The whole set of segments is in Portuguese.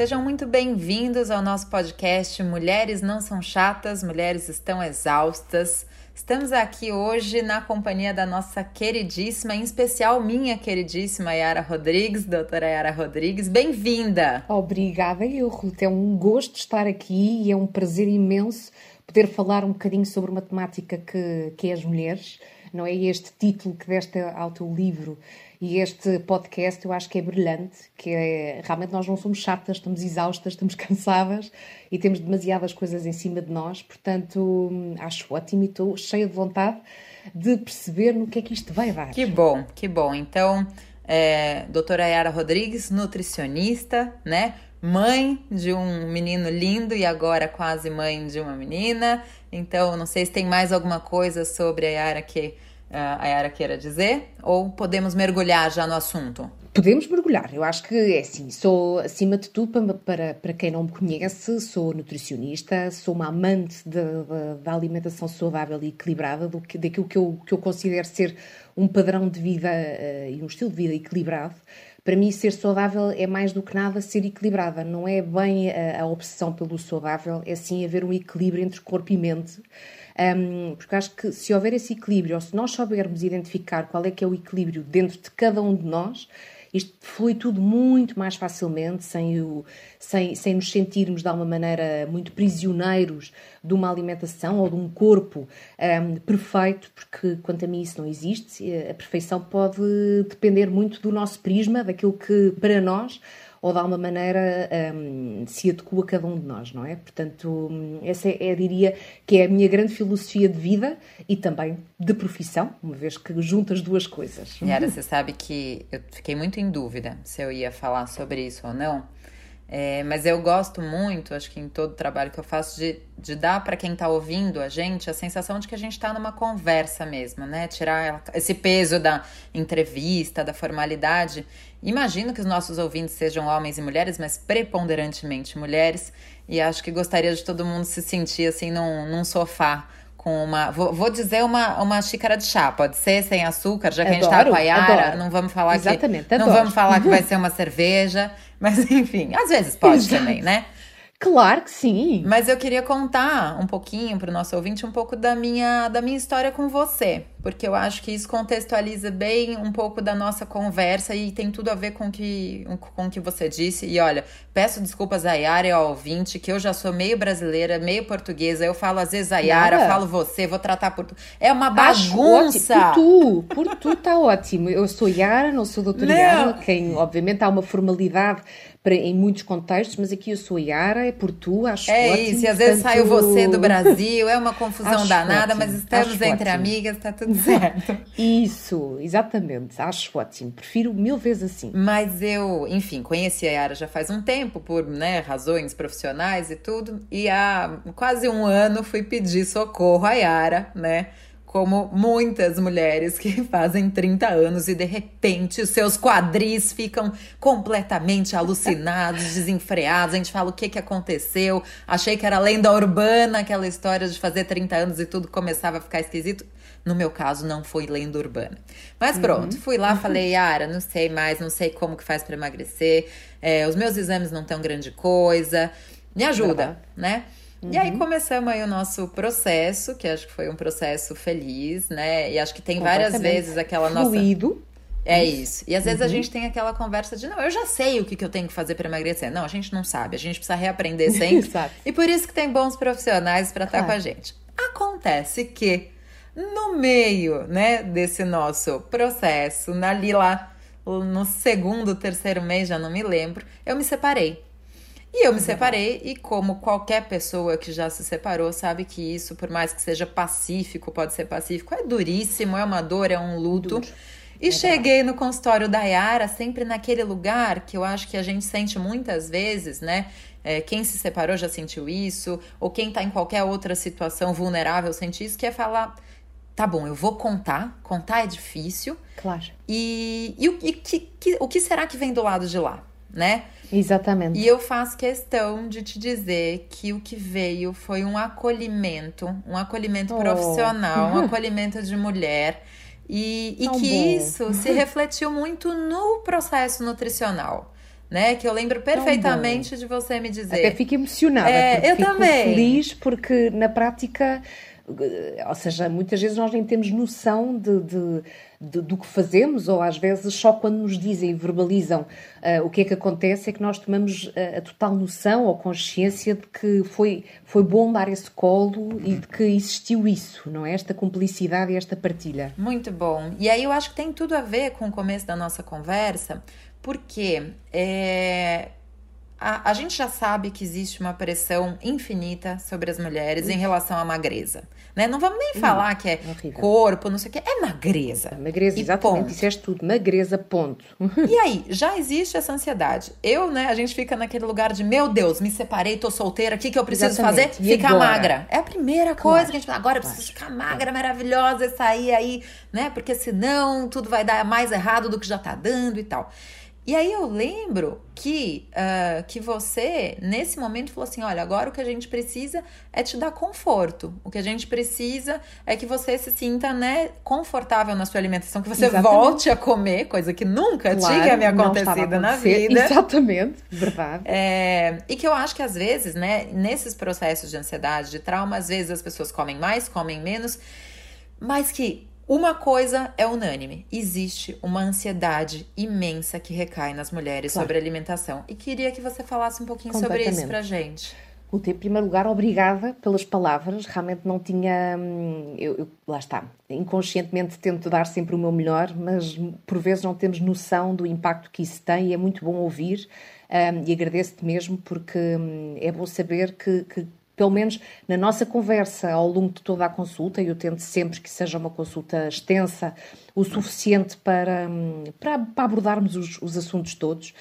Sejam muito bem-vindos ao nosso podcast Mulheres Não São Chatas, Mulheres Estão Exaustas. Estamos aqui hoje na companhia da nossa queridíssima, em especial minha queridíssima Yara Rodrigues, doutora Yara Rodrigues. Bem-vinda! Obrigada, eu, Ruth. É um gosto estar aqui e é um prazer imenso poder falar um bocadinho sobre uma temática que, que é as mulheres. Não é este título que deste ao teu livro e este podcast eu acho que é brilhante, que é realmente nós não somos chatas, estamos exaustas, estamos cansadas e temos demasiadas coisas em cima de nós, portanto acho ótimo e estou cheia de vontade de perceber no que é que isto vai dar. Que bom, que bom. Então, é, doutora Yara Rodrigues, nutricionista, né? Mãe de um menino lindo e agora quase mãe de uma menina. Então, não sei se tem mais alguma coisa sobre a Yara que a Yara queira dizer? Ou podemos mergulhar já no assunto? Podemos mergulhar. Eu acho que é assim. Sou, acima de tudo, para, para, quem não me conhece, sou nutricionista, sou uma amante da alimentação saudável e equilibrada, do que, daquilo que eu, que eu considero ser um padrão de vida uh, e um estilo de vida equilibrado. Para mim, ser saudável é mais do que nada ser equilibrada. Não é bem a, a obsessão pelo saudável, é sim haver um equilíbrio entre corpo e mente. Um, porque acho que se houver esse equilíbrio, ou se nós soubermos identificar qual é que é o equilíbrio dentro de cada um de nós, isto flui tudo muito mais facilmente, sem, o, sem, sem nos sentirmos de alguma maneira muito prisioneiros de uma alimentação ou de um corpo um, perfeito, porque quanto a mim isso não existe. A perfeição pode depender muito do nosso prisma, daquilo que para nós ou de alguma maneira um, se adequa a cada um de nós, não é? Portanto, essa é, diria, que é a minha grande filosofia de vida e também de profissão, uma vez que junto as duas coisas. Yara, você sabe que eu fiquei muito em dúvida se eu ia falar sobre isso ou não. É, mas eu gosto muito, acho que em todo o trabalho que eu faço, de, de dar para quem está ouvindo a gente a sensação de que a gente está numa conversa mesmo, né? Tirar esse peso da entrevista, da formalidade. Imagino que os nossos ouvintes sejam homens e mulheres, mas preponderantemente mulheres. E acho que gostaria de todo mundo se sentir assim num, num sofá com uma. Vou, vou, dizer uma, uma xícara de chá, pode ser sem açúcar, já que adoro, a gente tá com a Yara, adoro. não vamos falar Exatamente, que. Adoro. Não vamos falar que vai ser uma cerveja, mas enfim, às vezes pode Exato. também, né? Claro que sim. Mas eu queria contar um pouquinho para o nosso ouvinte um pouco da minha, da minha história com você, porque eu acho que isso contextualiza bem um pouco da nossa conversa e tem tudo a ver com que, com o que você disse. E olha, peço desculpas a Yara e ao ouvinte, que eu já sou meio brasileira, meio portuguesa. Eu falo às vezes a Yara, Nada. falo você, vou tratar por tu. É uma bagunça. Por tu, por tu tá ótimo. Eu sou Yara, não sou doutora Yara, quem obviamente há uma formalidade para, em muitos contextos, mas aqui eu sou Yara, é por tu, acho É ótimo, isso, e às vezes saiu você do Brasil, é uma confusão danada, ótimo, mas estamos entre ótimo. amigas, está tudo certo. Isso, exatamente, acho ótimo, prefiro mil vezes assim. Mas eu, enfim, conheci a Yara já faz um tempo, por né, razões profissionais e tudo, e há quase um ano fui pedir socorro a Yara, né? Como muitas mulheres que fazem 30 anos e de repente os seus quadris ficam completamente alucinados, desenfreados. A gente fala o que, que aconteceu. Achei que era lenda urbana aquela história de fazer 30 anos e tudo começava a ficar esquisito. No meu caso, não foi lenda urbana. Mas uhum. pronto, fui lá, falei, Yara, não sei mais, não sei como que faz para emagrecer. É, os meus exames não tão grande coisa. Me ajuda, né? Uhum. E aí uhum. começamos aí o nosso processo, que acho que foi um processo feliz, né? E acho que tem várias vezes aquela Fluido. nossa. É isso. E às vezes uhum. a gente tem aquela conversa de, não, eu já sei o que, que eu tenho que fazer para emagrecer. Não, a gente não sabe, a gente precisa reaprender sempre. e por isso que tem bons profissionais para estar claro. com a gente. Acontece que no meio, né, desse nosso processo, ali lá no segundo, terceiro mês, já não me lembro, eu me separei. E eu me separei, e como qualquer pessoa que já se separou sabe que isso, por mais que seja pacífico, pode ser pacífico, é duríssimo, é uma dor, é um luto. Duro. E é cheguei no consultório da Yara, sempre naquele lugar que eu acho que a gente sente muitas vezes, né? É, quem se separou já sentiu isso, ou quem tá em qualquer outra situação vulnerável sente isso, que é falar: tá bom, eu vou contar, contar é difícil. Claro. E, e, e que, que, o que será que vem do lado de lá, né? Exatamente. E eu faço questão de te dizer que o que veio foi um acolhimento, um acolhimento oh. profissional, um acolhimento de mulher. E, e que bom. isso se refletiu muito no processo nutricional. né? Que eu lembro perfeitamente de você me dizer. Até fico emocionada. É, eu fico também. feliz porque na prática, ou seja, muitas vezes nós nem temos noção de, de, de do que fazemos, ou às vezes só quando nos dizem e verbalizam uh, o que é que acontece é que nós tomamos a, eh, a total noção ou consciência de que foi, foi bom dar esse colo e de que existiu isso, não é? Esta cumplicidade e esta partilha. Muito bom. E aí eu acho que tem tudo a ver com o começo da nossa conversa, porque é, a, a, gente já sabe que existe uma pressão infinita sobre as mulheres em relação à magreza. Né? Não vamos nem falar que é horrível. corpo, não sei o que, é magreza. Magreza, e exatamente, ponto. disseste tudo. Magreza, ponto. e aí, já existe essa ansiedade. Eu, né, a gente fica naquele lugar de, meu Deus, me separei, tô solteira, o que, que eu preciso exatamente. fazer? E ficar agora? magra. É a primeira claro. coisa que a gente fala, agora eu preciso ficar magra, maravilhosa, sair aí, né? Porque senão tudo vai dar mais errado do que já tá dando e tal. E aí eu lembro que, uh, que você, nesse momento, falou assim: olha, agora o que a gente precisa é te dar conforto. O que a gente precisa é que você se sinta né, confortável na sua alimentação, que você Exatamente. volte a comer, coisa que nunca claro, tinha me acontecido na vida. Exatamente, verdade. É, e que eu acho que às vezes, né, nesses processos de ansiedade, de trauma, às vezes as pessoas comem mais, comem menos, mas que uma coisa é unânime: existe uma ansiedade imensa que recai nas mulheres claro. sobre alimentação. E queria que você falasse um pouquinho sobre isso pra gente. Em primeiro lugar, obrigada pelas palavras. Realmente não tinha. Hum, eu, eu, lá está. Inconscientemente tento dar sempre o meu melhor, mas por vezes não temos noção do impacto que isso tem e é muito bom ouvir. Um, e agradeço-te mesmo porque hum, é bom saber que, que pelo menos na nossa conversa ao longo de toda a consulta, e eu tento sempre que seja uma consulta extensa, o suficiente para, para, para abordarmos os, os, assuntos todos.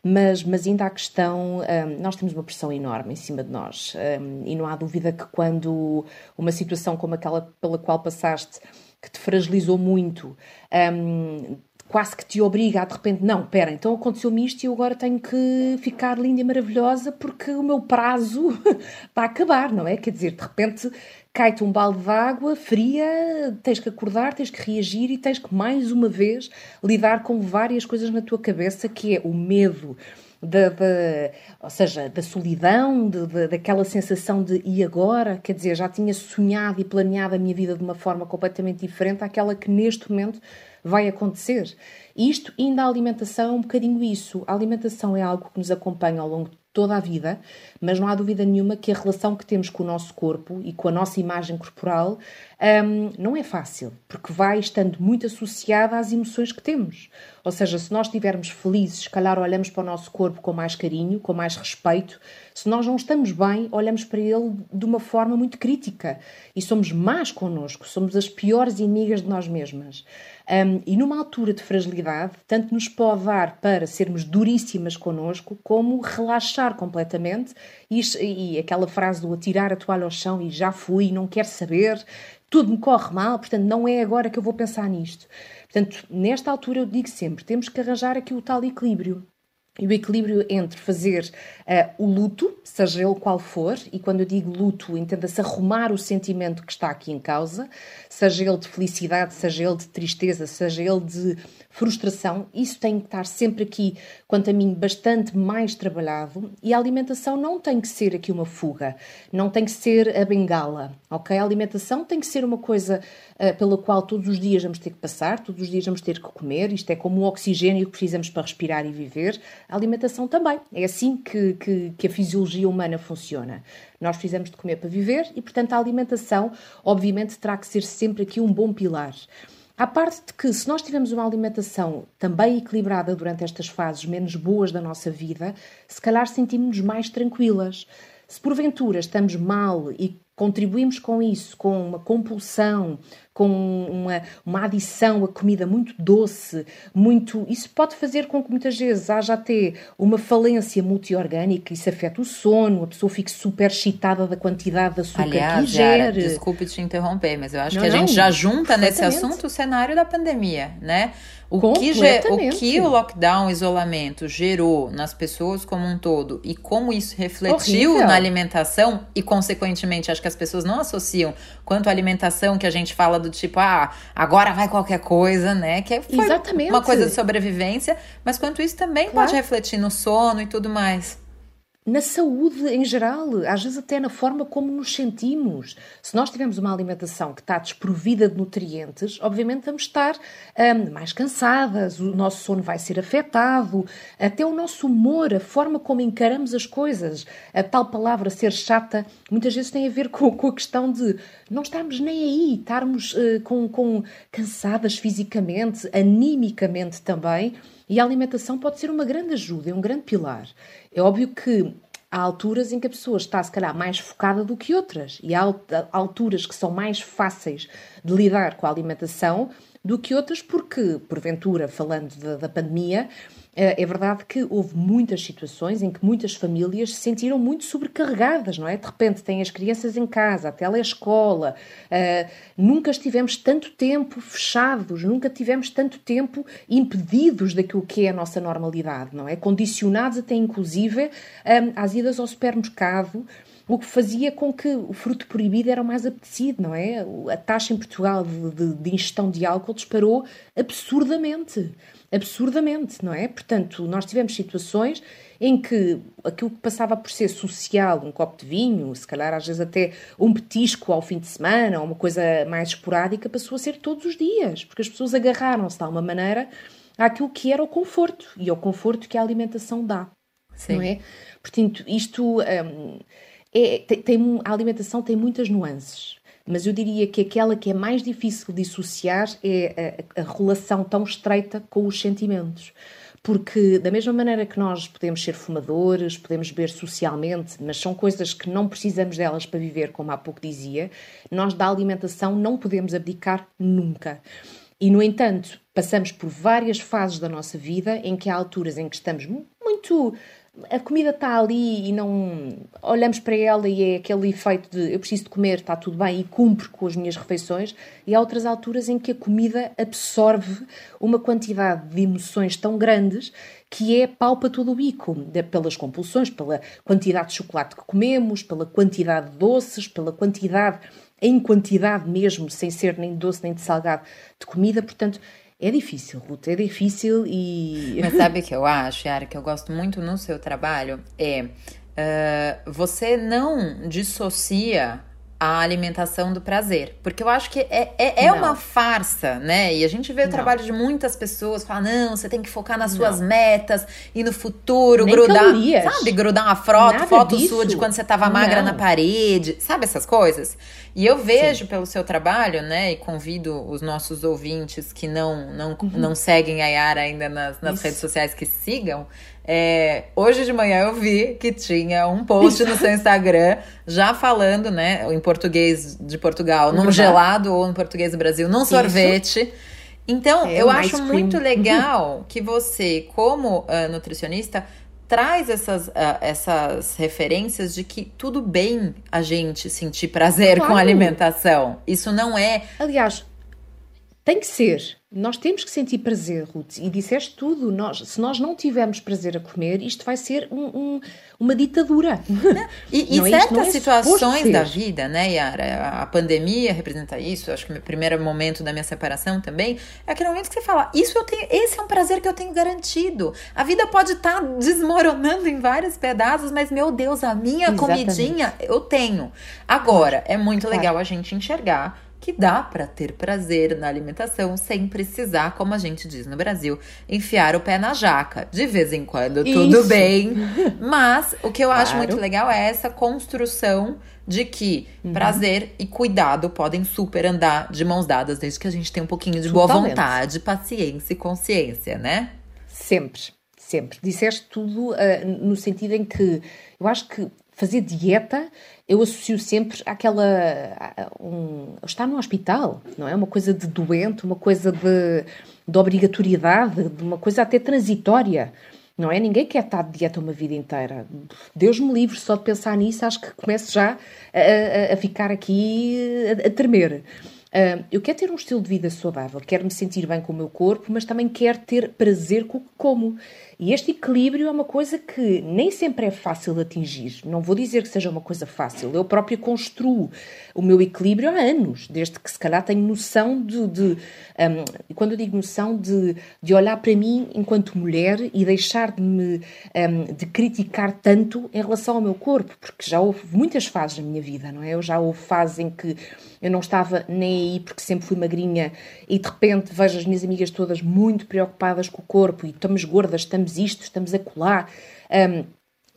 Mas, mas ainda há questão, um, nós temos uma pressão enorme em cima de nós, um, e não há dúvida que quando uma situação como aquela pela qual passaste, que te fragilizou muito, quase que te obriga a de repente, não, pera, então aconteceu-me isto e eu agora tenho que ficar linda e maravilhosa porque o meu prazo vai acabar, não é? Quer dizer, de repente cai-te um balde de água fria, tens que acordar, tens que reagir e tens que mais uma vez lidar com várias coisas na tua cabeça que é o medo. Da, ou seja, da solidão, de, de, daquela sensação de e agora? Quer dizer, já tinha sonhado e planeado a minha vida de uma forma completamente diferente àquela que neste momento vai acontecer. Isto, ainda a alimentação, um bocadinho isso. A alimentação é algo que nos acompanha ao longo de toda a vida, mas não há dúvida nenhuma que a relação que temos com o nosso corpo e com a nossa imagem corporal um, não é fácil, porque vai estando muito associada às emoções que temos. Ou seja, se nós estivermos felizes, se calhar olhamos para o nosso corpo com mais carinho, com mais respeito. Se nós não estamos bem, olhamos para ele de uma forma muito crítica e somos más connosco, somos as piores inimigas de nós mesmas. Um, e numa altura de fragilidade, tanto nos pode dar para sermos duríssimas connosco, como relaxar completamente e, e aquela frase do atirar a toalha ao chão e já fui, não quero saber, tudo me corre mal, portanto não é agora que eu vou pensar nisto. Portanto, nesta altura eu digo sempre, temos que arranjar aqui o tal equilíbrio e o equilíbrio entre fazer uh, o luto, seja ele qual for, e quando eu digo luto, entenda-se arrumar o sentimento que está aqui em causa, seja ele de felicidade, seja ele de tristeza, seja ele de frustração, isso tem que estar sempre aqui, quanto a mim, bastante mais trabalhado. E a alimentação não tem que ser aqui uma fuga, não tem que ser a bengala, ok? A alimentação tem que ser uma coisa uh, pela qual todos os dias vamos ter que passar, todos os dias vamos ter que comer, isto é como o oxigênio que precisamos para respirar e viver, a alimentação também. É assim que, que, que a fisiologia humana funciona. Nós precisamos de comer para viver e, portanto, a alimentação, obviamente, terá que ser sempre aqui um bom pilar. À parte de que, se nós tivermos uma alimentação também equilibrada durante estas fases menos boas da nossa vida, se calhar sentimos-nos mais tranquilas. Se porventura estamos mal e contribuímos com isso, com uma compulsão, com uma, uma adição a comida muito doce, muito. Isso pode fazer com que muitas vezes haja até uma falência multiorgânica, isso afeta o sono, a pessoa fique super excitada da quantidade de açúcar Aliás, que ingere. Yara, desculpe te interromper, mas eu acho não, que a não, gente já junta nesse assunto o cenário da pandemia, né? O que, o que o lockdown, o isolamento gerou nas pessoas como um todo e como isso refletiu Horrível. na alimentação e, consequentemente, acho que as pessoas não associam quanto a alimentação que a gente fala do tipo, ah, agora vai qualquer coisa, né? Que é Exatamente. uma coisa de sobrevivência, mas quanto isso também claro. pode refletir no sono e tudo mais na saúde em geral, às vezes até na forma como nos sentimos. Se nós tivermos uma alimentação que está desprovida de nutrientes, obviamente vamos estar um, mais cansadas, o nosso sono vai ser afetado, até o nosso humor, a forma como encaramos as coisas. A tal palavra ser chata muitas vezes tem a ver com, com a questão de não estarmos nem aí, estarmos uh, com, com cansadas fisicamente, animicamente também. E a alimentação pode ser uma grande ajuda, é um grande pilar. É óbvio que há alturas em que a pessoa está, se calhar, mais focada do que outras, e há alturas que são mais fáceis de lidar com a alimentação do que outras, porque, porventura, falando da, da pandemia, é, é verdade que houve muitas situações em que muitas famílias se sentiram muito sobrecarregadas, não é? De repente têm as crianças em casa, a telescola, uh, nunca estivemos tanto tempo fechados, nunca tivemos tanto tempo impedidos daquilo que é a nossa normalidade, não é? Condicionados até inclusive um, às idas ao supermercado, o que fazia com que o fruto proibido era o mais apetecido, não é? A taxa em Portugal de, de, de ingestão de álcool disparou absurdamente absurdamente, não é? Portanto, nós tivemos situações em que aquilo que passava por ser social, um copo de vinho, se calhar às vezes até um petisco ao fim de semana, ou uma coisa mais esporádica, passou a ser todos os dias, porque as pessoas agarraram-se de alguma maneira àquilo que era o conforto e ao conforto que a alimentação dá, Sim. não é? Portanto, isto hum, é, tem, tem, a alimentação tem muitas nuances mas eu diria que aquela que é mais difícil de dissociar é a, a relação tão estreita com os sentimentos. Porque, da mesma maneira que nós podemos ser fumadores, podemos beber socialmente, mas são coisas que não precisamos delas para viver, como há pouco dizia, nós da alimentação não podemos abdicar nunca. E, no entanto, passamos por várias fases da nossa vida em que há alturas em que estamos muito a comida está ali e não olhamos para ela e é aquele efeito de eu preciso de comer, está tudo bem e cumpro com as minhas refeições, e há outras alturas em que a comida absorve uma quantidade de emoções tão grandes que é pau para todo o bico, pelas compulsões, pela quantidade de chocolate que comemos, pela quantidade de doces, pela quantidade, em quantidade mesmo, sem ser nem doce nem de salgado, de comida, portanto é difícil, Ruth, é difícil e. Mas sabe o que eu acho, Yara, que eu gosto muito no seu trabalho? É. Uh, você não dissocia a alimentação do prazer. Porque eu acho que é, é, é uma farsa, né? E a gente vê o não. trabalho de muitas pessoas falar: não, você tem que focar nas suas não. metas e no futuro, Nem grudar. Calorias. Sabe, grudar uma foto, foto disso. sua de quando você tava magra não. na parede, sabe essas coisas? E eu vejo Sim. pelo seu trabalho, né? E convido os nossos ouvintes que não, não, uhum. não seguem a Yara ainda nas, nas redes sociais que sigam. É, hoje de manhã eu vi que tinha um post no seu Instagram já falando, né, em português de Portugal, num gelado ou em português do Brasil, num sorvete. Então, é, eu acho muito legal que você, como uh, nutricionista, traz essas, uh, essas referências de que tudo bem a gente sentir prazer claro. com a alimentação. Isso não é. Aliás, tem que ser. Nós temos que sentir prazer, Ruth, e disseste tudo. Nós, se nós não tivermos prazer a comer, isto vai ser um, um, uma ditadura. E, e é certas é situações da vida, né, Yara? A pandemia representa isso. Acho que o primeiro momento da minha separação também é aquele momento que você fala: Isso eu tenho, esse é um prazer que eu tenho garantido. A vida pode estar tá desmoronando em vários pedaços, mas meu Deus, a minha Exatamente. comidinha eu tenho. Agora, é muito legal a gente enxergar que dá para ter prazer na alimentação sem precisar, como a gente diz no Brasil, enfiar o pé na jaca. De vez em quando, Isso. tudo bem. Mas o que eu claro. acho muito legal é essa construção de que uhum. prazer e cuidado podem super andar de mãos dadas, desde que a gente tenha um pouquinho de boa vontade, paciência e consciência, né? Sempre, sempre. Disseste tudo uh, no sentido em que eu acho que fazer dieta eu associo sempre àquela. Um, estar no hospital, não é? Uma coisa de doente, uma coisa de, de obrigatoriedade, de uma coisa até transitória. Não é? Ninguém quer estar de dieta uma vida inteira. Deus me livre só de pensar nisso, acho que começo já a, a, a ficar aqui a, a tremer. Uh, eu quero ter um estilo de vida saudável, quero me sentir bem com o meu corpo, mas também quero ter prazer com o que como. E este equilíbrio é uma coisa que nem sempre é fácil de atingir. Não vou dizer que seja uma coisa fácil. Eu própria construo o meu equilíbrio há anos, desde que se calhar tenho noção de. de um, quando eu digo noção de, de olhar para mim enquanto mulher e deixar de me um, de criticar tanto em relação ao meu corpo, porque já houve muitas fases na minha vida, não é? Eu já houve fases em que eu não estava nem aí porque sempre fui magrinha e de repente vejo as minhas amigas todas muito preocupadas com o corpo e estamos gordas, estamos isto, estamos a colar. Um,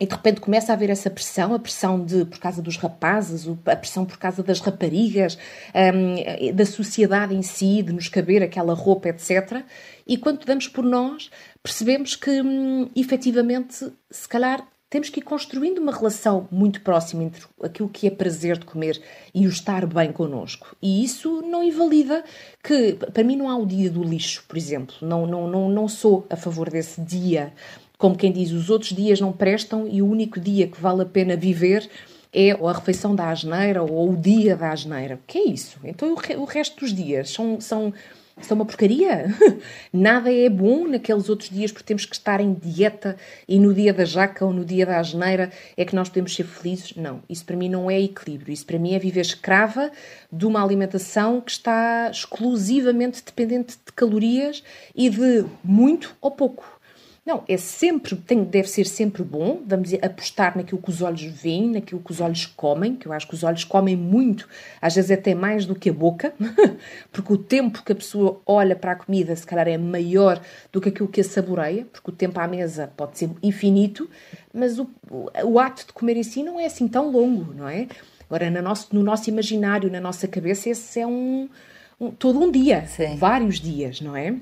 e de repente começa a haver essa pressão, a pressão de por causa dos rapazes, a pressão por causa das raparigas, um, da sociedade em si, de nos caber aquela roupa, etc. E quando damos por nós, percebemos que hum, efetivamente, se calhar temos que ir construindo uma relação muito próxima entre aquilo que é prazer de comer e o estar bem connosco. E isso não invalida que, para mim, não há o dia do lixo, por exemplo. Não, não, não, não sou a favor desse dia. Como quem diz, os outros dias não prestam e o único dia que vale a pena viver é a refeição da asneira ou o dia da asneira. O que é isso? Então o, resto dos dias são, são isso é uma porcaria. Nada é bom naqueles outros dias porque temos que estar em dieta e no dia da jaca ou no dia da asneira é que nós podemos ser felizes. Não, isso para mim não é equilíbrio. Isso para mim é viver escrava de uma alimentação que está exclusivamente dependente de calorias e de muito ou pouco. Não, é sempre, tem, deve ser sempre bom, vamos apostar naquilo que os olhos veem, naquilo que os olhos comem, que eu acho que os olhos comem muito, às vezes até mais do que a boca, porque o tempo que a pessoa olha para a comida, se calhar, é maior do que aquilo que a saboreia, porque o tempo à mesa pode ser infinito, mas o, o ato de comer em si não é assim tão longo, não é? Agora, no nosso, no nosso imaginário, na nossa cabeça, esse é um, um todo um dia, Sim. vários dias, não é?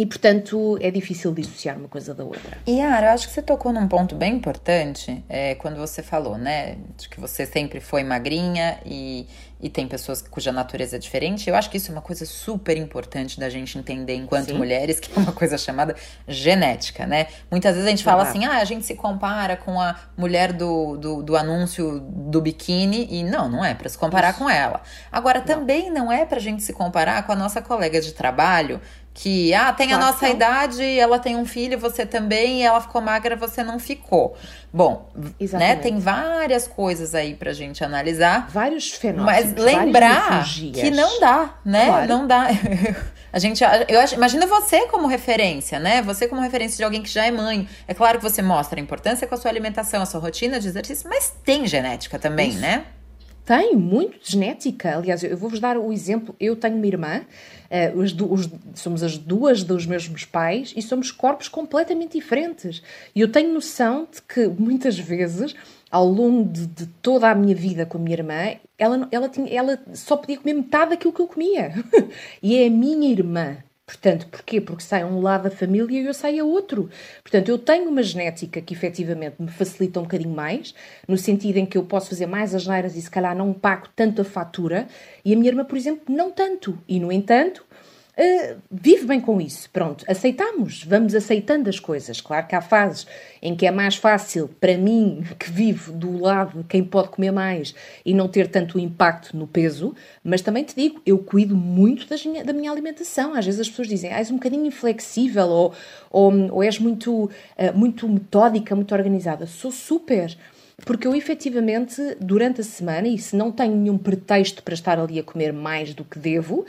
E, portanto, é difícil dissociar uma coisa da outra. E, Yara, eu acho que você tocou num ponto bem importante é, quando você falou, né? De que você sempre foi magrinha e, e tem pessoas cuja natureza é diferente. Eu acho que isso é uma coisa super importante da gente entender enquanto Sim. mulheres, que é uma coisa chamada genética, né? Muitas vezes a gente fala assim, ah, a gente se compara com a mulher do, do, do anúncio do biquíni, e não, não é para se comparar isso. com ela. Agora, não. também não é pra gente se comparar com a nossa colega de trabalho que ah, tem a nossa idade, ela tem um filho, você também, e ela ficou magra, você não ficou. Bom, né, tem várias coisas aí pra gente analisar. Vários fenômenos. Mas lembrar que não dá, né? Claro. Não dá. A gente, eu acho, imagina você como referência, né? Você como referência de alguém que já é mãe. É claro que você mostra a importância com a sua alimentação, a sua rotina de exercício, mas tem genética também, Isso. né? Tem muito genética. Aliás, eu vou-vos dar o exemplo. Eu tenho uma irmã Uh, os, os, somos as duas dos mesmos pais e somos corpos completamente diferentes. E eu tenho noção de que muitas vezes, ao longo de, de toda a minha vida com a minha irmã, ela, ela, tinha, ela só podia comer metade daquilo que eu comia. e é a minha irmã. Portanto, porquê? Porque sai um lado da família e eu saio a outro. Portanto, eu tenho uma genética que efetivamente me facilita um bocadinho mais, no sentido em que eu posso fazer mais as neiras e se calhar não pago tanto a fatura, e a minha irmã, por exemplo, não tanto. E, no entanto, Uh, vive bem com isso. Pronto, aceitamos, vamos aceitando as coisas. Claro que há fases em que é mais fácil para mim, que vivo do lado quem pode comer mais e não ter tanto impacto no peso, mas também te digo, eu cuido muito minha, da minha alimentação. Às vezes as pessoas dizem, ah, és um bocadinho inflexível ou, ou, ou és muito, uh, muito metódica, muito organizada. Sou super porque eu efetivamente, durante a semana, e se não tenho nenhum pretexto para estar ali a comer mais do que devo,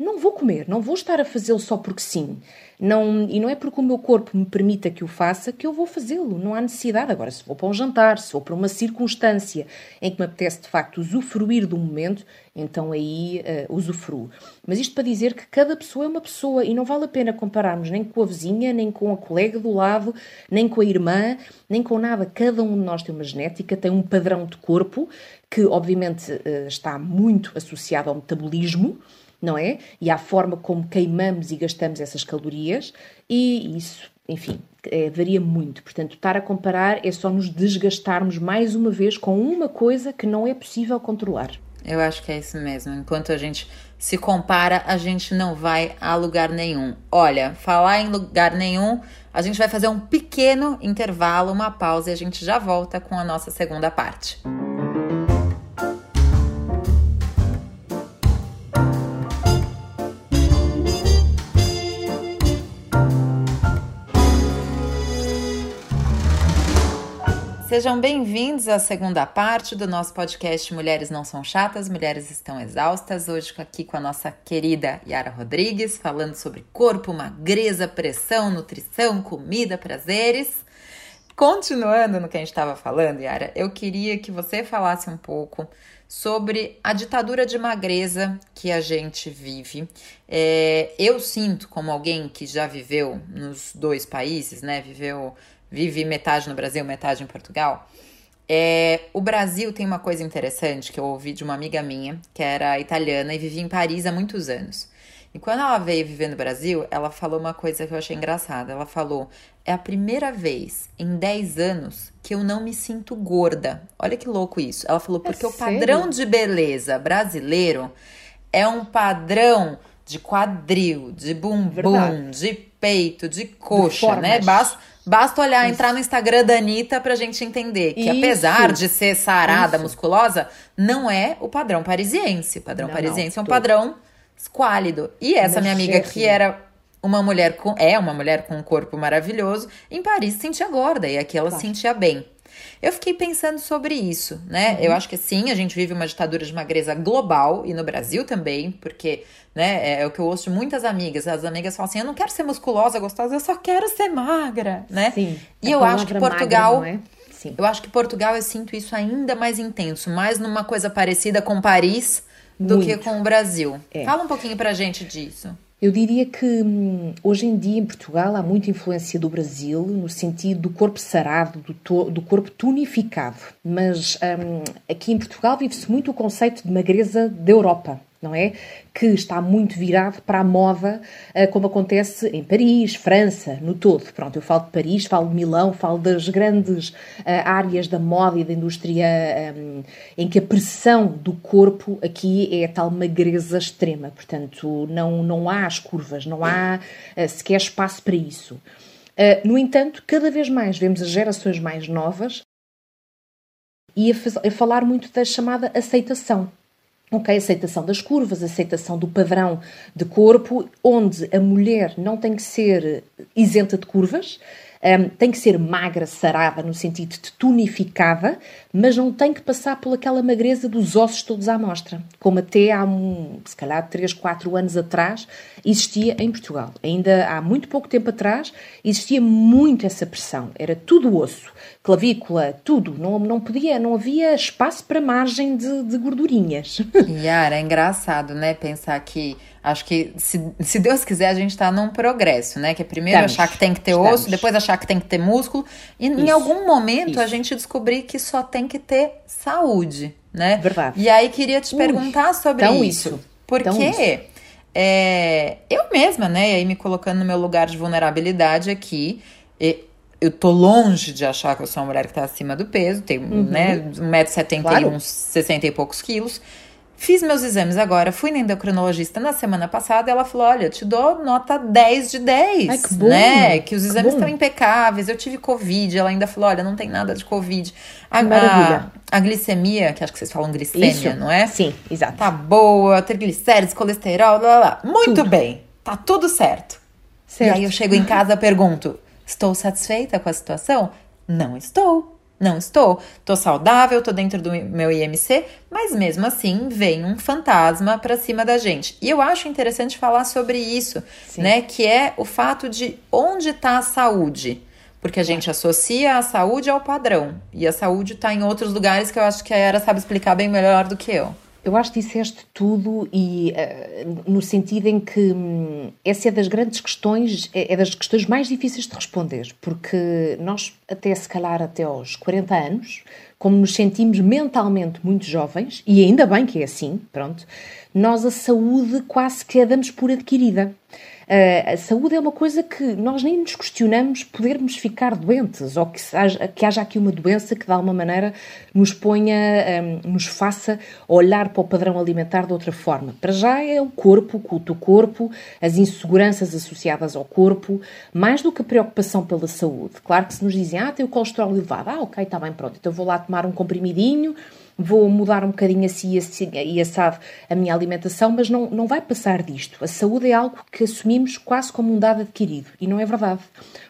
não vou comer, não vou estar a fazê-lo só porque sim. Não, e não é porque o meu corpo me permita que o faça que eu vou fazê-lo. Não há necessidade. Agora, se vou para um jantar, se vou para uma circunstância em que me apetece de facto usufruir do momento, então aí uh, usufruo. Mas isto para dizer que cada pessoa é uma pessoa e não vale a pena compararmos nem com a vizinha, nem com a colega do lado, nem com a irmã, nem com nada. Cada um de nós tem uma genética, tem um padrão de corpo que, obviamente, uh, está muito associado ao metabolismo não é? E à forma como queimamos e gastamos essas calorias, e isso, enfim, é, varia muito. Portanto, estar a comparar é só nos desgastarmos mais uma vez com uma coisa que não é possível controlar. Eu acho que é isso mesmo. Enquanto a gente se compara, a gente não vai a lugar nenhum. Olha, falar em lugar nenhum, a gente vai fazer um pequeno intervalo, uma pausa e a gente já volta com a nossa segunda parte. Sejam bem-vindos à segunda parte do nosso podcast Mulheres Não São Chatas, Mulheres Estão Exaustas. Hoje aqui com a nossa querida Yara Rodrigues, falando sobre corpo, magreza, pressão, nutrição, comida, prazeres. Continuando no que a gente estava falando, Yara, eu queria que você falasse um pouco sobre a ditadura de magreza que a gente vive. É, eu sinto, como alguém que já viveu nos dois países, né? Viveu vive metade no Brasil, metade em Portugal. É, o Brasil tem uma coisa interessante que eu ouvi de uma amiga minha, que era italiana e vivia em Paris há muitos anos. E quando ela veio viver no Brasil, ela falou uma coisa que eu achei engraçada. Ela falou: é a primeira vez em 10 anos que eu não me sinto gorda. Olha que louco isso. Ela falou: porque é o padrão de beleza brasileiro é um padrão de quadril, de bumbum, Verdade. de peito, de coxa, né? Basta Basta olhar, Isso. entrar no Instagram da Anitta pra gente entender que, Isso. apesar de ser sarada, Isso. musculosa, não é o padrão parisiense. O padrão não, parisiense não, é um tô... padrão esquálido. E essa minha amiga, que era uma mulher com. É uma mulher com um corpo maravilhoso, em Paris se sentia gorda e aqui ela claro. se sentia bem. Eu fiquei pensando sobre isso, né? Uhum. Eu acho que sim, a gente vive uma ditadura de magreza global e no Brasil também, porque né? É, é, o que eu ouço de muitas amigas. As amigas falam assim: eu não quero ser musculosa, gostosa, eu só quero ser magra, né? Sim. E eu acho que Portugal. Magra, é? Sim. Eu acho que Portugal eu sinto isso ainda mais intenso, mais numa coisa parecida com Paris do Muito. que com o Brasil. É. Fala um pouquinho pra gente disso. Eu diria que hum, hoje em dia em Portugal há muita influência do Brasil no sentido do corpo sarado, do, do corpo tonificado. Mas hum, aqui em Portugal vive-se muito o conceito de magreza da Europa não é? Que está muito virado para a moda, eh, como acontece em Paris, França, no todo. Pronto, eu falo de Paris, falo de Milão, falo das grandes eh, áreas da moda e da indústria um, em que a pressão do corpo aqui é a tal magreza extrema. Portanto, não, não há as curvas, não há sequer espaço para isso. No entanto, cada vez mais vemos as gerações mais novas e a falar muito da chamada aceitação Ok, aceitação das curvas, aceitação do padrão de corpo, onde a mulher não tem que ser isenta de curvas, um, tem que ser magra, sarada, no sentido de tonificada, mas não tem que passar por aquela magreza dos ossos todos à mostra, como até há, um, se calhar, 3, 4 anos atrás existia em Portugal. Ainda há muito pouco tempo atrás existia muito essa pressão, era tudo osso clavícula, tudo. Não, não podia, não havia espaço para margem de, de gordurinhas. Yara, é engraçado, né? Pensar que. Acho que, se, se Deus quiser, a gente está num progresso, né? Que é primeiro estamos, achar que tem que ter estamos. osso, depois achar que tem que ter músculo. E isso, em algum momento isso. a gente descobrir que só tem que ter saúde, né? Verdade. E aí queria te perguntar sobre então isso. isso. Porque isso. É, eu mesma, né? E aí me colocando no meu lugar de vulnerabilidade aqui. E, eu tô longe de achar que eu sou uma mulher que tá acima do peso, tenho, uhum. né, 1,70m claro. e uns 60 e poucos quilos. Fiz meus exames agora, fui na endocrinologista na semana passada ela falou: olha, te dou nota 10 de 10. Ai, que bom. Né? Que os exames estão impecáveis. Eu tive Covid, ela ainda falou: olha, não tem nada de Covid. A, Maravilha. A, a glicemia, que acho que vocês falam glicemia, Isso. não é? Sim, exato. Tá boa, triglicérides, colesterol, blá, blá. Muito tudo. bem, tá tudo certo. certo. E aí eu chego em casa e pergunto: Estou satisfeita com a situação? Não estou. Não estou. Estou saudável, estou dentro do meu IMC, mas mesmo assim vem um fantasma para cima da gente. E eu acho interessante falar sobre isso, Sim. né? Que é o fato de onde está a saúde. Porque a gente associa a saúde ao padrão. E a saúde está em outros lugares que eu acho que a Era sabe explicar bem melhor do que eu. Eu acho que disseste tudo e uh, no sentido em que hum, essa é das grandes questões, é, é, das questões mais difíceis de responder, porque nós até se calhar até aos 40 anos, como nos sentimos mentalmente muito jovens, e ainda bem que é assim, pronto, nós a saúde quase que a damos por adquirida. Uh, a saúde é uma coisa que nós nem nos questionamos podermos ficar doentes ou que haja, que haja aqui uma doença que de alguma maneira nos ponha, um, nos faça olhar para o padrão alimentar de outra forma. Para já é o corpo, o culto do corpo, as inseguranças associadas ao corpo, mais do que a preocupação pela saúde. Claro que se nos dizem, ah, tem o colesterol elevado, ah, ok, está bem, pronto, então vou lá tomar um comprimidinho vou mudar um bocadinho assim, assim e assado a minha alimentação, mas não, não vai passar disto. A saúde é algo que assumimos quase como um dado adquirido e não é verdade.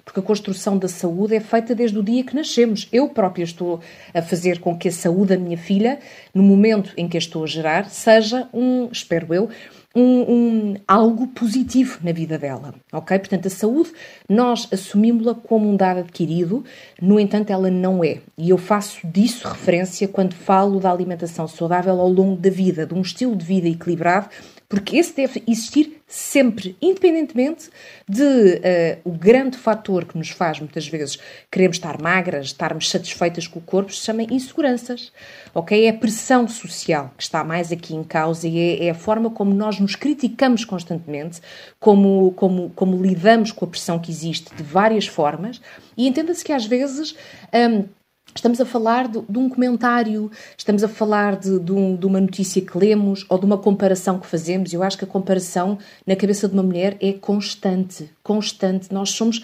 Porque a construção da saúde é feita desde o dia que nascemos. Eu própria estou a fazer com que a saúde da minha filha, no momento em que a estou a gerar, seja um, espero eu, um, um, algo positivo na vida dela, ok? Portanto, a saúde nós assumimos-la como um dado adquirido, no entanto, ela não é. E eu faço disso referência quando falo da alimentação saudável ao longo da vida, de um estilo de vida equilibrado porque esse deve existir sempre, independentemente de uh, o grande fator que nos faz muitas vezes queremos estar magras, estarmos satisfeitas com o corpo, se chama inseguranças. Ok? É a pressão social que está mais aqui em causa e é, é a forma como nós nos criticamos constantemente, como, como, como lidamos com a pressão que existe de várias formas. E entenda-se que às vezes. Um, Estamos a falar de, de, um comentário, estamos a falar de, de, um, de, uma notícia que lemos ou de uma comparação que fazemos. Eu acho que a comparação na cabeça de uma mulher é constante, constante. Nós somos,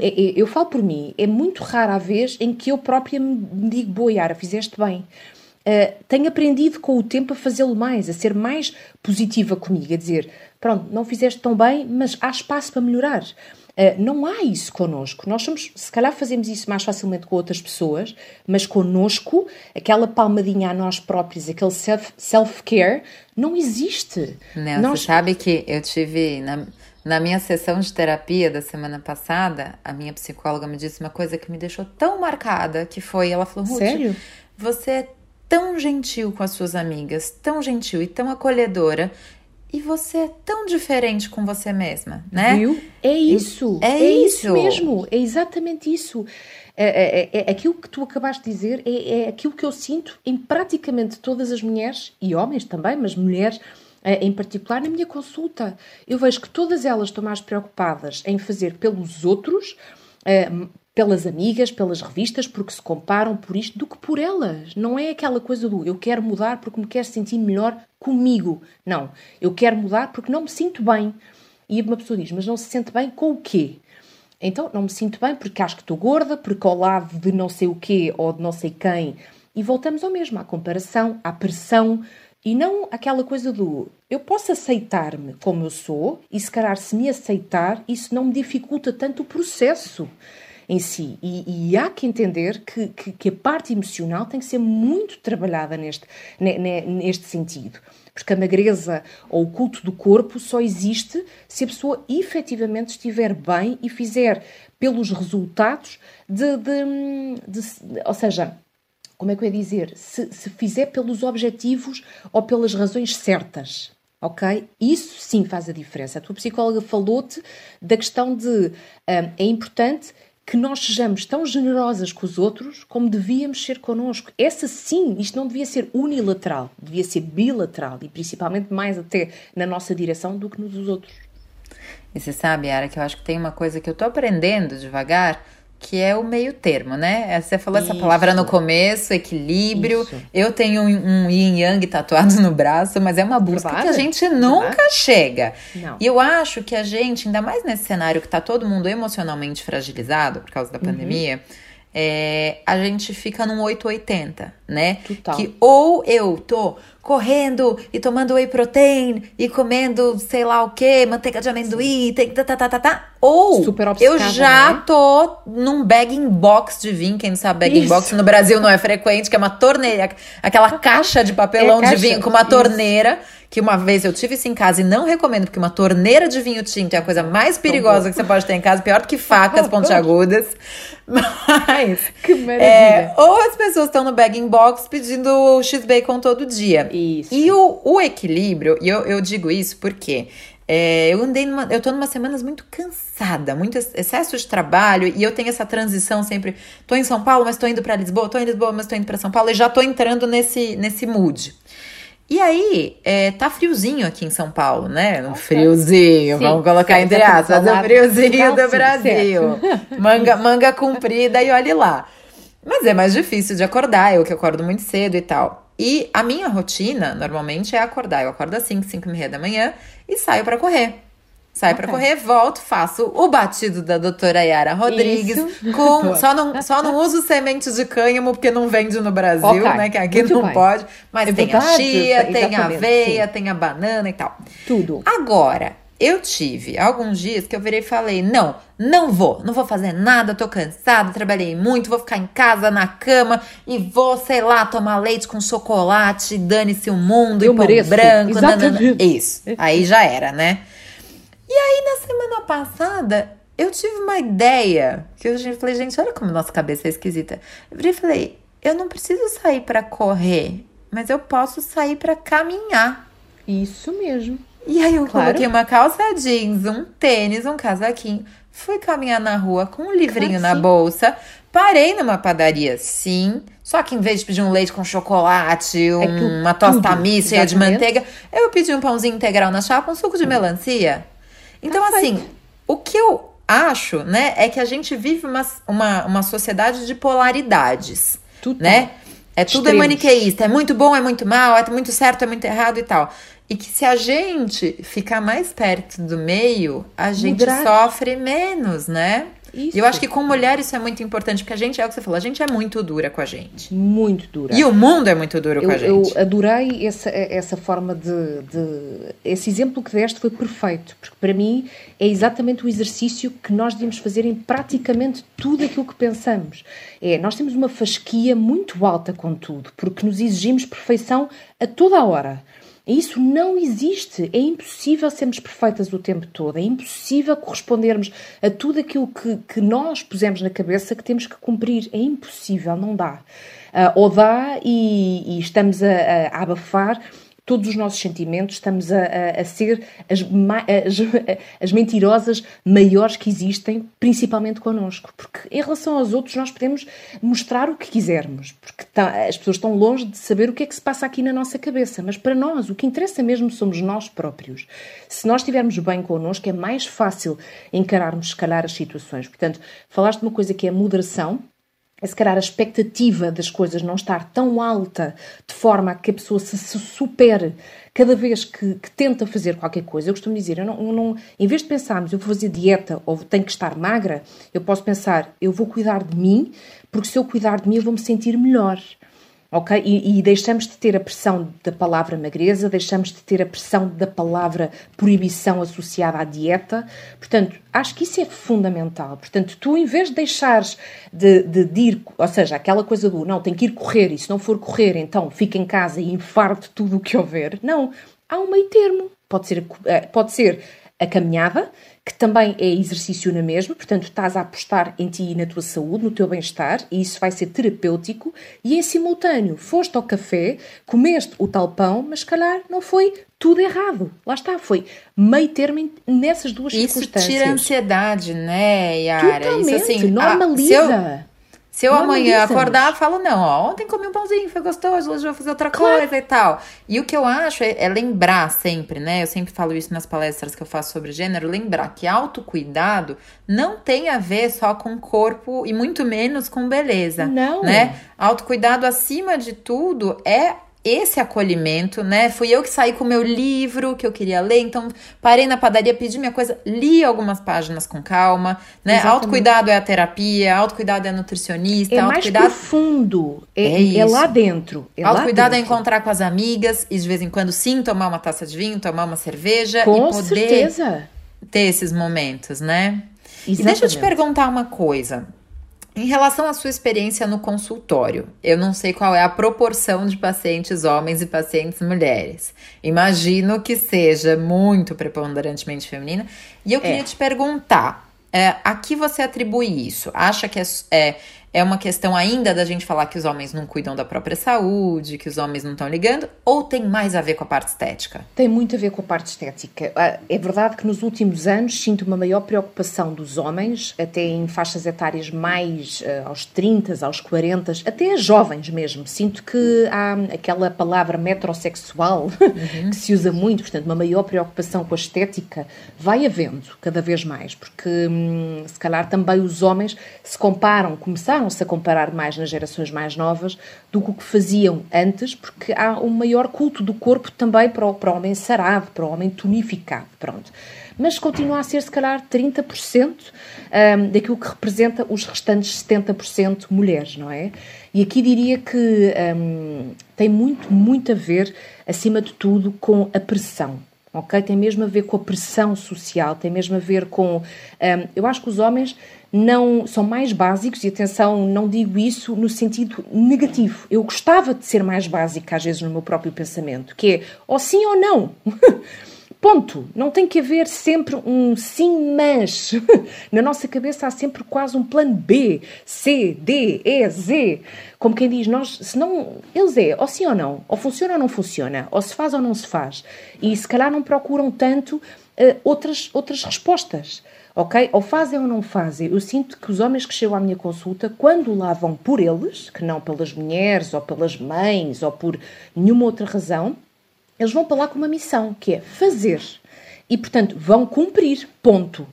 é, é, eu falo por mim, é muito rara a vez em que eu própria me digo, boa Yara, fizeste bem. Uh, tenho aprendido com o tempo a fazê-lo mais, a ser mais positiva comigo, a dizer, pronto, não fizeste tão bem, mas há espaço para melhorar. Uh, não há isso connosco. Nós somos, se calhar fazemos isso mais facilmente com outras pessoas, mas connosco, aquela palmadinha a nós próprios, aquele self-care, self não existe. Não, nós... você sabe que eu tive, na, na minha sessão de terapia da semana passada, a minha psicóloga me disse uma coisa que me deixou tão marcada, que foi, ela falou, Sério? você é tão gentil com as suas amigas, tão gentil e tão acolhedora, e você é tão diferente com você mesma, né? Viu? É isso. É, é isso. isso mesmo. É exatamente isso. É, é, é, é, aquilo que tu acabaste de dizer é, é aquilo que eu sinto em praticamente todas as mulheres, e homens também, mas mulheres eh, em particular na minha consulta. Eu vejo que todas elas estão mais preocupadas em fazer pelos outros, eh, pelas amigas, pelas revistas, porque se comparam por isto, do que por elas. Não é aquela coisa do eu quero mudar porque me quero sentir melhor comigo. Não. Eu quero mudar porque não me sinto bem. E uma pessoa diz, mas não se sente bem com o quê? Então, não me sinto bem porque acho que estou gorda, porque ao lado de não sei o quê ou de não sei quem. E voltamos ao mesmo, à comparação, à pressão. E não aquela coisa do eu posso aceitar-me como eu sou e se calhar se me aceitar, isso não me dificulta tanto o processo em si. E, e há que entender que, que, que, a parte emocional tem que ser muito trabalhada neste, neste sentido. Porque a magreza ou o culto do corpo só existe se a pessoa efetivamente estiver bem e fizer pelos resultados de. de, de, de ou seja, como é que eu ia dizer? Se, se fizer pelos objetivos ou pelas razões certas. Ok? Isso sim faz a diferença. A tua psicóloga falou-te da questão de um, é importante que nós sejamos tão generosas com os outros como devíamos ser connosco. Essa sim, isto não devia ser unilateral, devia ser bilateral e principalmente mais até na nossa direção do que nos outros. E você sabe, Ara, que eu acho que tem uma coisa que eu tô aprendendo devagar, que é o meio termo, né? É, você falou Isso. essa palavra no começo, equilíbrio. Isso. Eu tenho um, um yin yang tatuado no braço, mas é uma busca claro. que a gente nunca claro. chega. Não. E eu acho que a gente, ainda mais nesse cenário que tá todo mundo emocionalmente fragilizado por causa da uhum. pandemia, é, a gente fica num 880, né? Total. Que ou eu tô correndo e tomando whey protein e comendo sei lá o que, manteiga de amendoim, tem, tá, tá, tá, tá, tá. Ou eu já né? tô num bagging box de vinho, quem não sabe bagging Isso. box no Brasil não é frequente, que é uma torneira, aquela caixa de papelão é de vinho com uma torneira. Isso que uma vez eu tive isso em casa e não recomendo, porque uma torneira de vinho tinto é a coisa mais perigosa que você pode ter em casa, pior do que facas pontiagudas. Mas. Que maravilha. É, ou as pessoas estão no bagging box pedindo X-Bacon todo dia. Isso. E o, o equilíbrio, e eu, eu digo isso porque. É, eu andei numa, eu tô numa semanas muito cansada, muito excesso de trabalho e eu tenho essa transição sempre. Tô em São Paulo, mas tô indo para Lisboa, tô em Lisboa, mas tô indo para São Paulo e já tô entrando nesse nesse mood. E aí, é, tá friozinho aqui em São Paulo, né? Um friozinho, sim, vamos colocar sim, entre aspas, o friozinho do Brasil. Manga, manga comprida e olhe lá. Mas é mais difícil de acordar, eu que acordo muito cedo e tal. E a minha rotina, normalmente, é acordar. Eu acordo às 5, 5 e meia da manhã e saio para correr. Saio okay. para correr, volto, faço o batido da doutora Yara Rodrigues. com só não, só não uso sementes de cânhamo porque não vende no Brasil, okay. né? Que aqui Muito não bem. pode. Mas é tem verdade, a chia, tem a aveia, sim. tem a banana e tal. Tudo. Agora, eu tive alguns dias que eu virei e falei: não, não vou, não vou fazer nada, tô cansada, trabalhei muito, vou ficar em casa na cama e vou, sei lá, tomar leite com chocolate, dane-se o mundo eu e pão mereço. branco. Nanana. Isso. Aí já era, né? E aí, na semana passada, eu tive uma ideia que eu falei, gente, olha como nossa cabeça é esquisita. Eu falei, eu não preciso sair para correr, mas eu posso sair para caminhar. Isso mesmo. E aí eu claro. coloquei uma calça jeans, um tênis, um casaquinho. Fui caminhar na rua com um livrinho na bolsa. Parei numa padaria, sim. Só que em vez de pedir um leite com chocolate, um, é uma tosta mista cheia de manteiga, eu pedi um pãozinho integral na chapa, um suco de melancia. Então, assim, o que eu acho, né, é que a gente vive uma, uma, uma sociedade de polaridades, tudo né? É tudo é maniqueísta, é muito bom, é muito mal, é muito certo, é muito errado e tal. E que se a gente ficar mais perto do meio, a gente sofre menos, né? Isso. E eu acho que com mulher isso é muito importante, porque a gente, é o que você falou, a gente é muito dura com a gente. Muito dura. E o mundo é muito duro eu, com a gente. Eu adorei essa, essa forma de, de. Esse exemplo que deste foi perfeito, porque para mim é exatamente o exercício que nós devemos fazer em praticamente tudo aquilo que pensamos. É, nós temos uma fasquia muito alta com tudo, porque nos exigimos perfeição a toda a hora. Isso não existe. É impossível sermos perfeitas o tempo todo. É impossível correspondermos a tudo aquilo que, que nós pusemos na cabeça que temos que cumprir. É impossível, não dá. Uh, ou dá e, e estamos a, a, abafar todos os nossos sentimentos, estamos a, a, a ser as, as, as, mentirosas maiores que existem, principalmente connosco. Porque em relação aos outros, nós podemos mostrar o que quisermos, porque tá, as pessoas estão longe de saber o que é que se passa aqui na nossa cabeça. Mas para nós, o que interessa mesmo somos nós próprios. Se nós estivermos bem connosco, é mais fácil encararmos, se calhar, as situações. Portanto, falaste de uma coisa que é a moderação se calhar a expectativa das coisas não estar tão alta de forma a que a pessoa se, se supere cada vez que, que, tenta fazer qualquer coisa. Eu costumo dizer, eu não, eu não, em vez de pensarmos eu vou fazer dieta ou tenho que estar magra, eu posso pensar eu vou cuidar de mim, porque se eu cuidar de mim eu vou me sentir melhor ok? E, e, deixamos de ter a pressão da palavra magreza, deixamos de ter a pressão da palavra proibição associada à dieta. Portanto, acho que isso é fundamental. Portanto, tu, em vez de deixares de, de, de ir, ou seja, aquela coisa do não, tem que ir correr e se não for correr, então fica em casa e infarte tudo o que houver. Não, há um meio termo. Pode ser, eh, pode ser a caminhada, que também é exercício na mesma, portanto, estás a apostar em ti e na tua saúde, no teu bem-estar, e isso vai ser terapêutico, e em simultâneo, foste ao café, comeste o tal pão, mas se calhar não foi tudo errado. Lá está, foi meio termo nessas duas isso circunstâncias. Isso tira ansiedade, né, Yara? Totalmente, isso assim, normaliza. Se eu amanhã acordar, falo, não, ó, ontem comi um pãozinho, foi gostoso, hoje eu vou fazer outra claro. coisa e tal. E o que eu acho é, é, lembrar sempre, né? Eu sempre falo isso nas palestras que eu faço sobre gênero, lembrar que autocuidado não tem a ver só com corpo e muito menos com beleza. Não. Né? Autocuidado, acima de tudo, é esse acolhimento, né? Fui eu que saí com o meu livro que eu queria ler, então parei na padaria, pedi minha coisa, li algumas páginas com calma, né? Exatamente. Autocuidado é a terapia, autocuidado é a nutricionista, é autocuidado... mais profundo, é, é, é lá dentro. É autocuidado lá é encontrar com as amigas e de vez em quando sim tomar uma taça de vinho, tomar uma cerveja com e poder certeza. ter esses momentos, né? Exatamente. E deixa eu te perguntar uma coisa. Em relação à sua experiência no consultório, eu não sei qual é a proporção de pacientes homens e pacientes mulheres. Imagino que seja muito preponderantemente feminina. E eu queria é. te perguntar: é, a que você atribui isso? Acha que é, é é uma questão ainda da gente falar que os homens não cuidam da própria saúde, que os homens não estão ligando, ou tem mais a ver com a parte estética? Tem muito a ver com a parte estética. Ah, é verdade que nos últimos anos sinto uma maior preocupação dos homens, até em faixas etárias mais uh, aos 30, aos 40, até jovens mesmo. Sinto que há aquela palavra metrosexual uhum. que se usa muito, portanto, uma maior preocupação com a estética vai havendo cada vez mais, porque hum, se calhar também os homens se comparam, começaram começaram-se a comparar mais nas gerações mais novas do que o que faziam antes, porque há um maior culto do corpo também para o, para o homem sarado, para o homem tonificado. Pronto mas continua a ser, se calhar, 30% um, daquilo que representa os restantes 70% mulheres, não é? E aqui diria que um, tem muito, muito a ver, acima de tudo, com a pressão. Ok? Tem mesmo a ver com a pressão social, tem mesmo a ver com. Um, eu acho que os homens não são mais básicos, e atenção, não digo isso no sentido negativo. Eu gostava de ser mais básica, às vezes, no meu próprio pensamento, que é ou sim ou não. Ponto. Não tem que haver sempre um sim, mas. Na nossa cabeça há sempre quase um plano B, C, D, E, Z. Como quem diz, nós, se não. Eles é, ou sim ou não, ou funciona ou não funciona, ou se faz ou não se faz. E se calhar não procuram tanto uh, outras, outras respostas. Ok? Ou fazem ou não fazem. Eu sinto que os homens que chegam à minha consulta, quando lá vão por eles, que não pelas mulheres, ou pelas mães, ou por nenhuma outra razão, eles vão para lá com uma missão, que é fazer. E, portanto, vão cumprir. Ponto.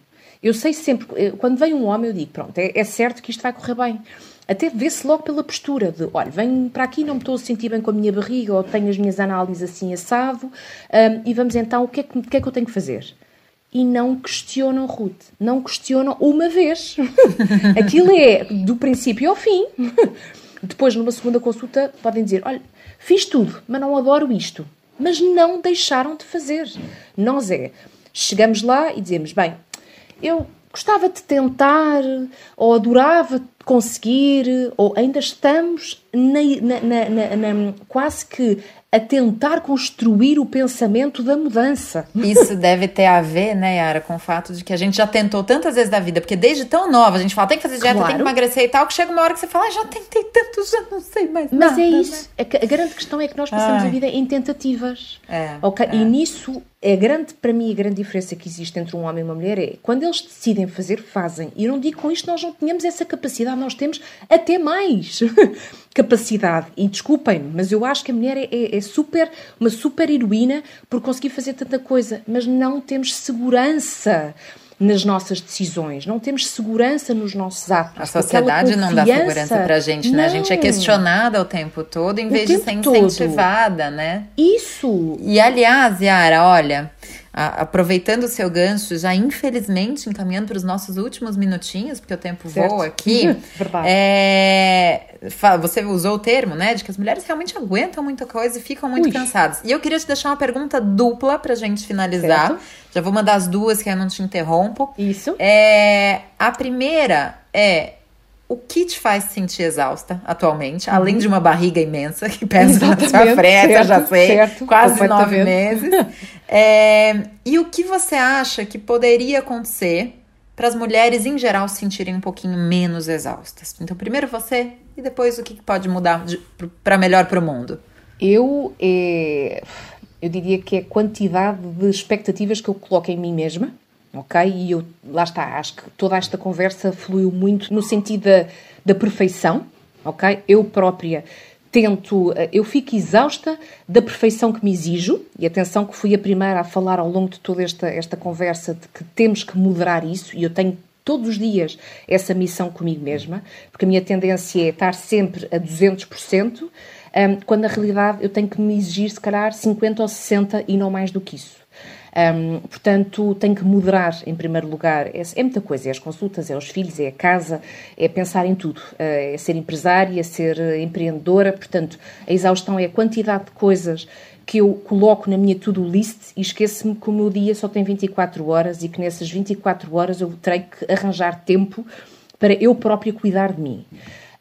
Eu sei sempre, eh, quando vem um homem, eu digo: pronto, é, é certo que isto vai correr bem. Até vê-se logo pela postura de, olha, venho para aqui, não me estou a sentir bem com a minha barriga, ou tenho as minhas análises assim assado, um, e vamos então, o que, é que, o que é que eu tenho que fazer? e não questionam Ruth. Não questionam uma vez. Aquilo é do princípio ao fim. Depois, numa segunda consulta, podem dizer: Olha, fiz tudo, mas não adoro isto mas não deixaram de fazer. Nós é, chegamos lá e dizemos, bem, eu gostava de tentar, ou adorava conseguir, ou ainda estamos na, na, na, na, quase que a tentar construir o pensamento da mudança. Isso deve ter a ver, né, Yara, com o fato de que a gente já tentou tantas vezes da vida, porque desde tão nova a gente fala, tem que fazer dieta, claro. tem que emagrecer e tal, que chega uma hora que você fala, ah, já tentei tanto, já não sei mais Mas nada. Mas é isso. Né? A grande questão é que nós passamos Ai. a vida em tentativas. É, okay? É. E nisso, a grande, para mim, a grande diferença que existe entre um homem e uma mulher é quando eles decidem fazer, fazem. E eu não digo com isto nós não tínhamos essa capacidade, nós temos até mais. capacidade. E desculpem-me, mas eu acho que a mulher é, é, é, super, uma super heroína por conseguir fazer tanta coisa, mas não temos segurança nas nossas decisões, não temos segurança nos nossos atos. A sociedade não dá segurança para a gente, né? A gente é questionada o tempo todo em o vez de ser incentivada, todo. né? Isso! E aliás, Yara, olha, aproveitando o seu gancho, já infelizmente encaminhando para os nossos últimos minutinhos, porque o tempo certo. voa aqui. É, você usou o termo, né, de que as mulheres realmente aguentam muita coisa e ficam muito Ui. cansadas. E eu queria te deixar uma pergunta dupla para a gente finalizar. Certo. Já vou mandar as duas que eu não te interrompo. Isso. É, a primeira é o que te faz sentir exausta atualmente, uhum. além de uma barriga imensa que pesa na sua frente, eu já sei, certo, quase nove meses. é, e o que você acha que poderia acontecer para as mulheres em geral se sentirem um pouquinho menos exaustas? Então, primeiro você e depois o que pode mudar para melhor para o mundo? Eu, é, eu diria que é a quantidade de expectativas que eu coloco em mim mesma ok? E eu, lá está, acho que toda esta conversa fluiu muito no sentido da, da perfeição, ok? Eu própria tento, eh, eu fico exausta da perfeição que me exijo, e atenção que fui a primeira a falar ao longo de toda esta, esta conversa de que temos que moderar isso, e eu tenho todos os dias essa missão comigo mesma, porque a minha tendência é estar sempre a 200%, quando na realidade eu tenho que me exigir se calhar 50 ou 60 e não mais do que isso. Um, portanto, tem que moderar em primeiro lugar. É, é, muita coisa: é as consultas, é os filhos, é a casa, é pensar em tudo. Uh, é ser empresária, é ser empreendedora. Portanto, a exaustão é a quantidade de coisas que eu coloco na minha to-do list e esqueço-me que o meu dia só tem 24 horas e que nessas 24 horas eu terei que arranjar tempo para eu própria cuidar de mim.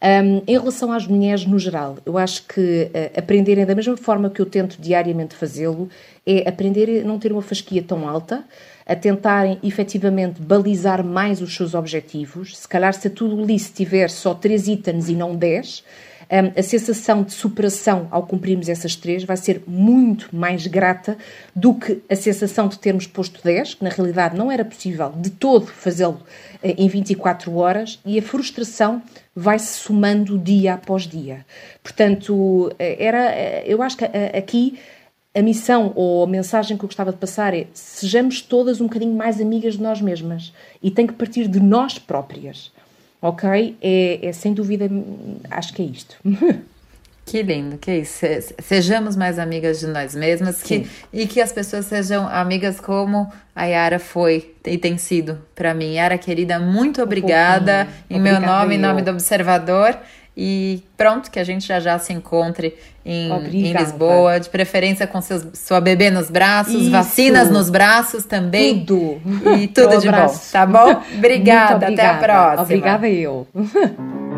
Um, em relação às mulheres no geral, eu acho que uh, aprenderem da mesma forma que eu tento diariamente fazê-lo é aprender a não ter uma fasquia tão alta, a tentarem efetivamente balizar mais os seus objetivos. Se calhar, se a tudo list tiver só 3 itens e não 10, a sensação de superação ao cumprirmos essas três vai ser muito mais grata do que a sensação de termos posto 10, que na realidade não era possível de todo fazê-lo eh, em 24 horas, e a frustração vai-se somando dia após dia. Portanto, eh, era, eh, eu acho que aqui a missão ou a mensagem que eu gostava de passar é sejamos todas um bocadinho mais amigas de nós mesmas e tem que partir de nós próprias ok? É, é sem dúvida, acho que é isto. Que lindo, que isso. Sejamos mais amigas de nós mesmas que, e que as pessoas sejam amigas como a Yara foi e tem sido para mim. Yara, querida, muito obrigada um em meu nome, em nome do Observador. E pronto, que a gente já já se encontre em, em Lisboa, de preferência com seus, sua bebê nos braços, Isso. vacinas nos braços também. Tudo. E tudo de bom, tá bom? Obrigada, obrigada, até a próxima. Obrigada eu.